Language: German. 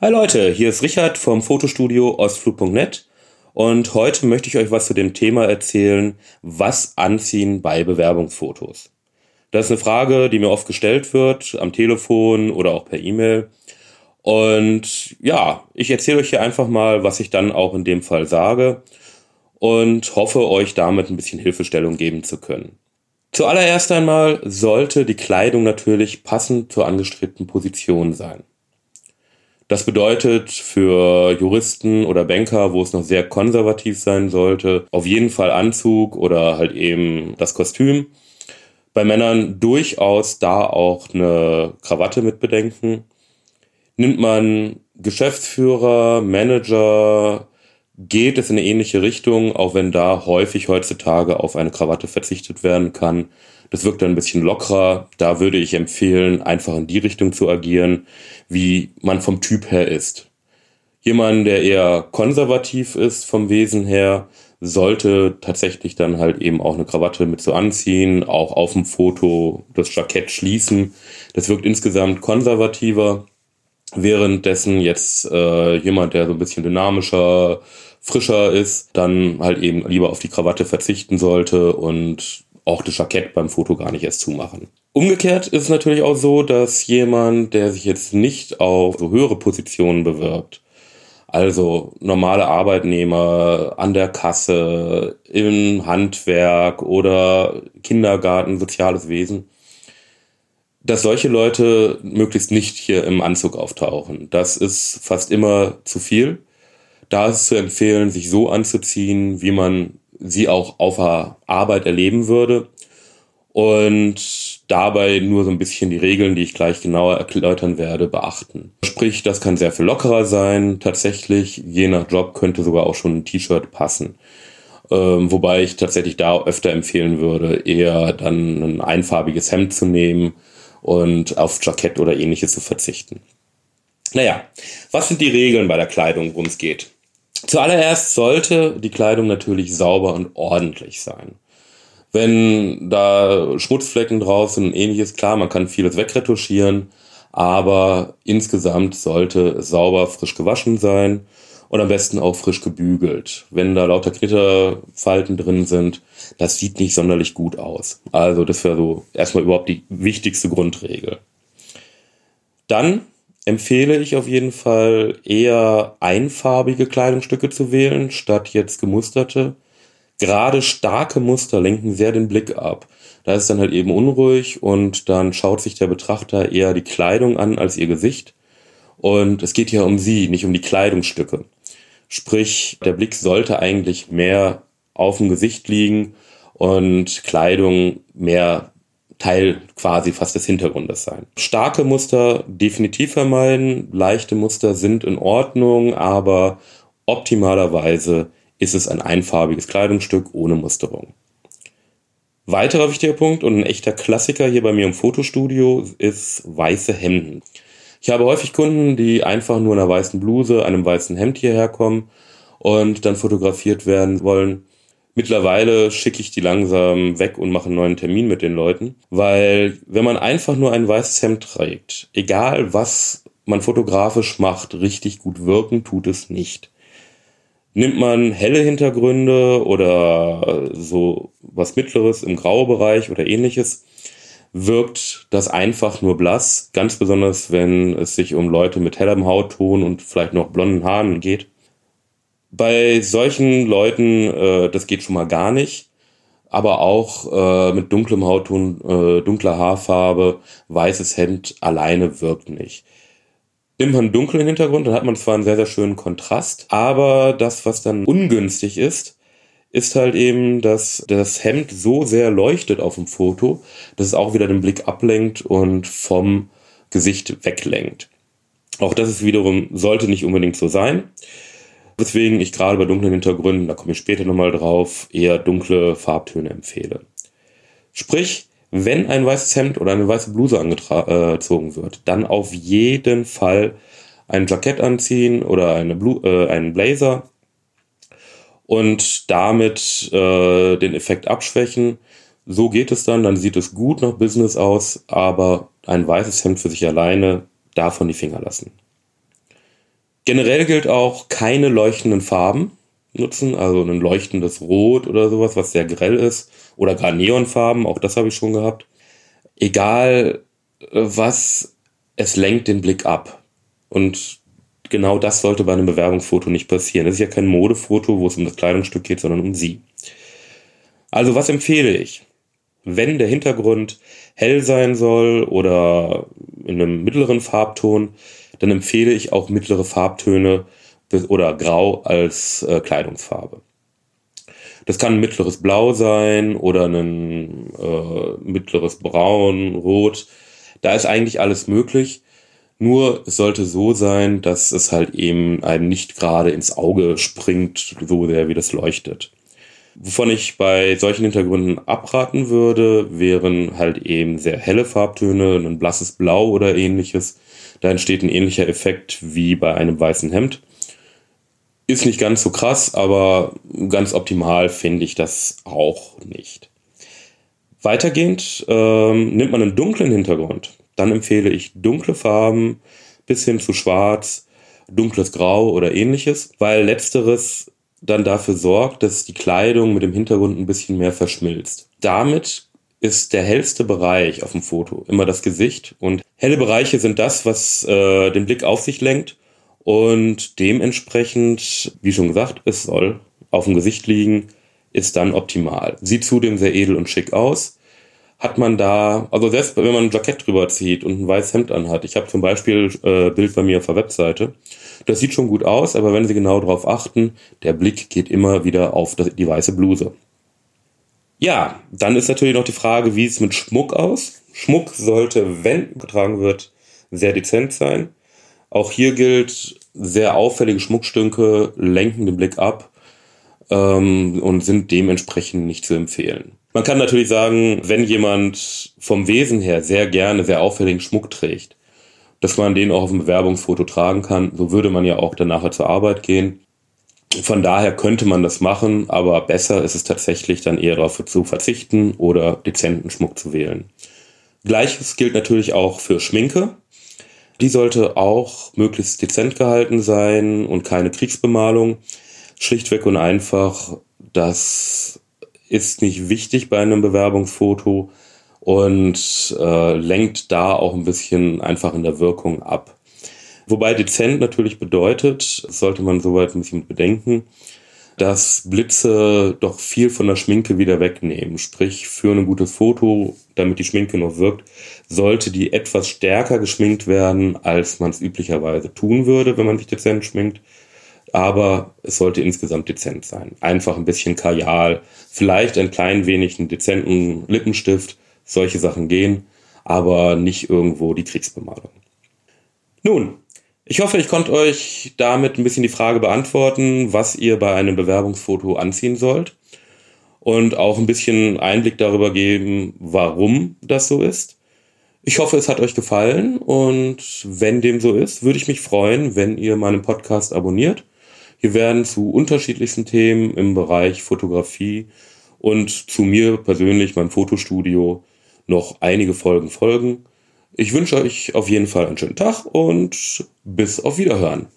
Hi Leute, hier ist Richard vom Fotostudio Ostflug.net und heute möchte ich euch was zu dem Thema erzählen, was anziehen bei Bewerbungsfotos. Das ist eine Frage, die mir oft gestellt wird, am Telefon oder auch per E-Mail. Und ja, ich erzähle euch hier einfach mal, was ich dann auch in dem Fall sage und hoffe, euch damit ein bisschen Hilfestellung geben zu können. Zuallererst einmal sollte die Kleidung natürlich passend zur angestrebten Position sein. Das bedeutet für Juristen oder Banker, wo es noch sehr konservativ sein sollte, auf jeden Fall Anzug oder halt eben das Kostüm. Bei Männern durchaus da auch eine Krawatte mit bedenken. Nimmt man Geschäftsführer, Manager, geht es in eine ähnliche Richtung, auch wenn da häufig heutzutage auf eine Krawatte verzichtet werden kann. Das wirkt dann ein bisschen lockerer. Da würde ich empfehlen, einfach in die Richtung zu agieren, wie man vom Typ her ist. Jemand, der eher konservativ ist vom Wesen her, sollte tatsächlich dann halt eben auch eine Krawatte mit so anziehen, auch auf dem Foto das Jackett schließen. Das wirkt insgesamt konservativer. Währenddessen jetzt äh, jemand, der so ein bisschen dynamischer, frischer ist, dann halt eben lieber auf die Krawatte verzichten sollte und auch das Jackett beim Foto gar nicht erst zumachen. Umgekehrt ist es natürlich auch so, dass jemand, der sich jetzt nicht auf so höhere Positionen bewirbt, also normale Arbeitnehmer an der Kasse, im Handwerk oder Kindergarten, soziales Wesen, dass solche Leute möglichst nicht hier im Anzug auftauchen. Das ist fast immer zu viel. Da ist es zu empfehlen, sich so anzuziehen, wie man sie auch auf der Arbeit erleben würde. Und dabei nur so ein bisschen die Regeln, die ich gleich genauer erläutern werde, beachten. Sprich, das kann sehr viel lockerer sein. Tatsächlich, je nach Job könnte sogar auch schon ein T-Shirt passen. Ähm, wobei ich tatsächlich da öfter empfehlen würde, eher dann ein einfarbiges Hemd zu nehmen und auf Jackett oder ähnliches zu verzichten. Naja, was sind die Regeln bei der Kleidung, worum es geht? Zuallererst sollte die Kleidung natürlich sauber und ordentlich sein. Wenn da Schmutzflecken drauf sind und ähnliches, klar, man kann vieles wegretuschieren, aber insgesamt sollte es sauber, frisch gewaschen sein und am besten auch frisch gebügelt. Wenn da lauter Knitterfalten drin sind, das sieht nicht sonderlich gut aus. Also das wäre so erstmal überhaupt die wichtigste Grundregel. Dann empfehle ich auf jeden Fall eher einfarbige Kleidungsstücke zu wählen, statt jetzt gemusterte. Gerade starke Muster lenken sehr den Blick ab. Da ist dann halt eben unruhig und dann schaut sich der Betrachter eher die Kleidung an als ihr Gesicht. Und es geht ja um sie, nicht um die Kleidungsstücke. Sprich, der Blick sollte eigentlich mehr auf dem Gesicht liegen und Kleidung mehr Teil quasi fast des Hintergrundes sein. Starke Muster definitiv vermeiden, leichte Muster sind in Ordnung, aber optimalerweise ist es ein einfarbiges Kleidungsstück ohne Musterung. Weiterer wichtiger Punkt und ein echter Klassiker hier bei mir im Fotostudio ist weiße Hemden. Ich habe häufig Kunden, die einfach nur in einer weißen Bluse, einem weißen Hemd hierher kommen und dann fotografiert werden wollen. Mittlerweile schicke ich die langsam weg und mache einen neuen Termin mit den Leuten, weil wenn man einfach nur ein weißes Hemd trägt, egal was man fotografisch macht, richtig gut wirken tut es nicht. Nimmt man helle Hintergründe oder so was Mittleres im Graubereich oder ähnliches, wirkt das einfach nur blass, ganz besonders wenn es sich um Leute mit hellem Hautton und vielleicht noch blonden Haaren geht. Bei solchen Leuten, äh, das geht schon mal gar nicht. Aber auch äh, mit dunklem Hautton, äh, dunkler Haarfarbe, weißes Hemd alleine wirkt nicht. Nimmt man einen dunklen Hintergrund, dann hat man zwar einen sehr, sehr schönen Kontrast, aber das, was dann ungünstig ist, ist halt eben, dass das Hemd so sehr leuchtet auf dem Foto, dass es auch wieder den Blick ablenkt und vom Gesicht weglenkt. Auch das ist wiederum, sollte nicht unbedingt so sein. Weswegen ich gerade bei dunklen Hintergründen, da komme ich später nochmal drauf, eher dunkle Farbtöne empfehle. Sprich, wenn ein weißes Hemd oder eine weiße Bluse angezogen äh, wird, dann auf jeden Fall ein Jackett anziehen oder eine Blu äh, einen Blazer und damit äh, den Effekt abschwächen. So geht es dann, dann sieht es gut nach Business aus, aber ein weißes Hemd für sich alleine davon die Finger lassen. Generell gilt auch keine leuchtenden Farben nutzen, also ein leuchtendes Rot oder sowas, was sehr grell ist, oder gar Neonfarben, auch das habe ich schon gehabt. Egal äh, was, es lenkt den Blick ab. Und genau das sollte bei einem Bewerbungsfoto nicht passieren. Es ist ja kein Modefoto, wo es um das Kleidungsstück geht, sondern um sie. Also was empfehle ich? Wenn der Hintergrund hell sein soll oder in einem mittleren Farbton, dann empfehle ich auch mittlere Farbtöne oder Grau als äh, Kleidungsfarbe. Das kann ein mittleres Blau sein oder ein äh, mittleres Braun, Rot. Da ist eigentlich alles möglich. Nur es sollte so sein, dass es halt eben einem nicht gerade ins Auge springt, so sehr wie das leuchtet. Wovon ich bei solchen Hintergründen abraten würde, wären halt eben sehr helle Farbtöne, ein blasses Blau oder ähnliches. Da entsteht ein ähnlicher Effekt wie bei einem weißen Hemd. Ist nicht ganz so krass, aber ganz optimal finde ich das auch nicht. Weitergehend ähm, nimmt man einen dunklen Hintergrund. Dann empfehle ich dunkle Farben bis hin zu schwarz, dunkles Grau oder ähnliches, weil letzteres dann dafür sorgt, dass die Kleidung mit dem Hintergrund ein bisschen mehr verschmilzt. Damit ist der hellste Bereich auf dem Foto immer das Gesicht und helle Bereiche sind das, was äh, den Blick auf sich lenkt und dementsprechend, wie schon gesagt, es soll auf dem Gesicht liegen, ist dann optimal. Sieht zudem sehr edel und schick aus. Hat man da, also selbst wenn man ein Jackett drüber zieht und ein weißes Hemd anhat, ich habe zum Beispiel äh, Bild bei mir auf der Webseite, das sieht schon gut aus, aber wenn Sie genau darauf achten, der Blick geht immer wieder auf die weiße Bluse. Ja, dann ist natürlich noch die Frage, wie es mit Schmuck aus? Schmuck sollte, wenn getragen wird, sehr dezent sein. Auch hier gilt, sehr auffällige Schmuckstücke lenken den Blick ab ähm, und sind dementsprechend nicht zu empfehlen. Man kann natürlich sagen, wenn jemand vom Wesen her sehr gerne sehr auffälligen Schmuck trägt, dass man den auch auf dem Bewerbungsfoto tragen kann. So würde man ja auch dann nachher zur Arbeit gehen. Von daher könnte man das machen, aber besser ist es tatsächlich dann eher darauf zu verzichten oder dezenten Schmuck zu wählen. Gleiches gilt natürlich auch für Schminke. Die sollte auch möglichst dezent gehalten sein und keine Kriegsbemalung. Schlichtweg und einfach, das ist nicht wichtig bei einem Bewerbungsfoto und äh, lenkt da auch ein bisschen einfach in der Wirkung ab. Wobei dezent natürlich bedeutet, sollte man soweit ein bisschen bedenken, dass Blitze doch viel von der Schminke wieder wegnehmen. Sprich, für ein gutes Foto, damit die Schminke noch wirkt, sollte die etwas stärker geschminkt werden, als man es üblicherweise tun würde, wenn man sich dezent schminkt. Aber es sollte insgesamt dezent sein. Einfach ein bisschen Kajal, vielleicht ein klein wenig einen dezenten Lippenstift, solche Sachen gehen, aber nicht irgendwo die Kriegsbemalung. Nun, ich hoffe, ich konnte euch damit ein bisschen die Frage beantworten, was ihr bei einem Bewerbungsfoto anziehen sollt und auch ein bisschen Einblick darüber geben, warum das so ist. Ich hoffe, es hat euch gefallen und wenn dem so ist, würde ich mich freuen, wenn ihr meinen Podcast abonniert. Hier werden zu unterschiedlichsten Themen im Bereich Fotografie und zu mir persönlich, mein Fotostudio, noch einige Folgen folgen. Ich wünsche euch auf jeden Fall einen schönen Tag und bis auf Wiederhören.